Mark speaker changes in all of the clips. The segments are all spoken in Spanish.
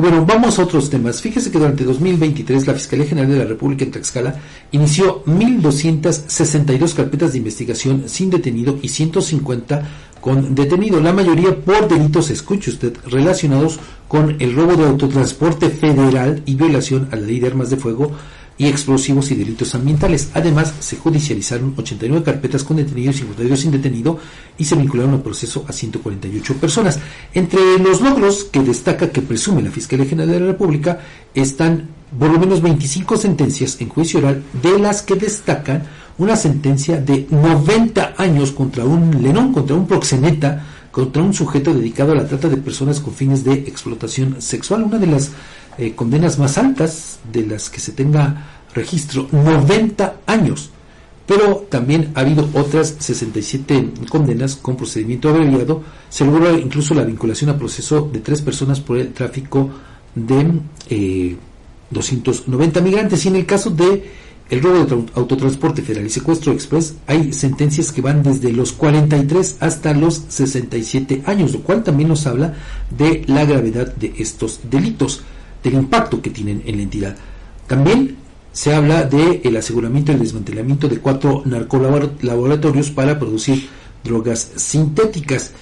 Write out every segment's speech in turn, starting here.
Speaker 1: Bueno, vamos a otros temas. Fíjese que durante 2023 la Fiscalía General de la República en Tlaxcala inició 1.262 carpetas de investigación sin detenido y 150 con detenido, la mayoría por delitos, escuche usted, relacionados con el robo de autotransporte federal y violación a la ley de armas de fuego y explosivos y delitos ambientales. Además, se judicializaron 89 carpetas con detenidos y 52 sin detenido y se vincularon al proceso a 148 personas. Entre los logros que destaca que presume la Fiscalía General de la República están por lo menos 25 sentencias en juicio oral, de las que destacan una sentencia de 90 años contra un lenón, contra un proxeneta, contra un sujeto dedicado a la trata de personas con fines de explotación sexual, una de las eh, condenas más altas de las que se tenga registro, 90 años. Pero también ha habido otras 67 condenas con procedimiento abreviado. Se logró incluso la vinculación a proceso de tres personas por el tráfico de eh, 290 migrantes. Y en el caso de el robo de autotransporte federal y secuestro express, hay sentencias que van desde los 43 hasta los 67 años, lo cual también nos habla de la gravedad de estos delitos del impacto que tienen en la entidad. También se habla del el aseguramiento y el desmantelamiento de cuatro narcolaboratorios para producir drogas sintéticas,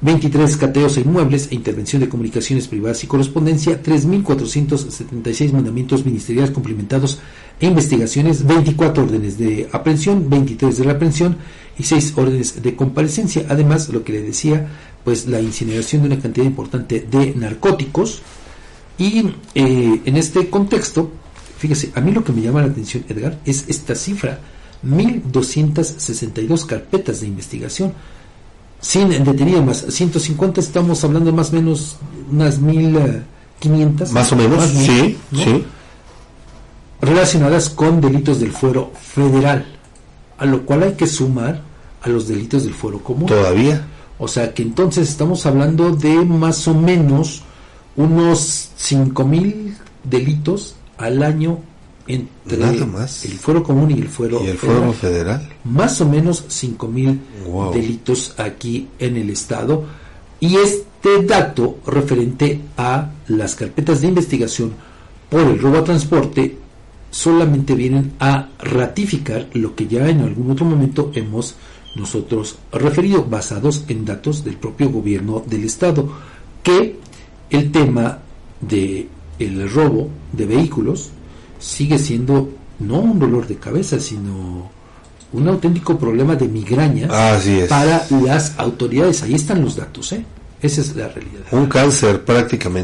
Speaker 1: 23 cateos a inmuebles e intervención de comunicaciones privadas y correspondencia, 3.476 mandamientos ministeriales complementados e investigaciones, 24 órdenes de aprehensión, 23 de reprehensión y 6 órdenes de comparecencia. Además, lo que le decía, pues la incineración de una cantidad importante de narcóticos, y eh, en este contexto, fíjese, a mí lo que me llama la atención, Edgar, es esta cifra, 1.262 carpetas de investigación, sin detenido más, 150 estamos hablando más o menos unas 1.500.
Speaker 2: Más o menos, sí, sí.
Speaker 1: Relacionadas con delitos del fuero federal, a lo cual hay que sumar a los delitos del fuero común.
Speaker 2: Todavía.
Speaker 1: O sea que entonces estamos hablando de más o menos unos 5.000 delitos al año entre
Speaker 2: Nada más.
Speaker 1: el fuero común y el fuero,
Speaker 2: ¿Y el fuero federal.
Speaker 1: Más o menos 5.000
Speaker 2: Wow.
Speaker 1: delitos aquí en el estado. Y este dato referente a las carpetas de investigación por el robo a transporte solamente vienen a ratificar lo que ya en algún otro momento hemos nosotros referido, basados en datos del propio gobierno del estado, que el tema de el robo de vehículos sigue siendo no un dolor de cabeza, sino un auténtico problema de migraña
Speaker 2: Así es.
Speaker 1: para las autoridades. Ahí están los datos, ¿eh? Esa es la realidad.
Speaker 2: Un cáncer prácticamente.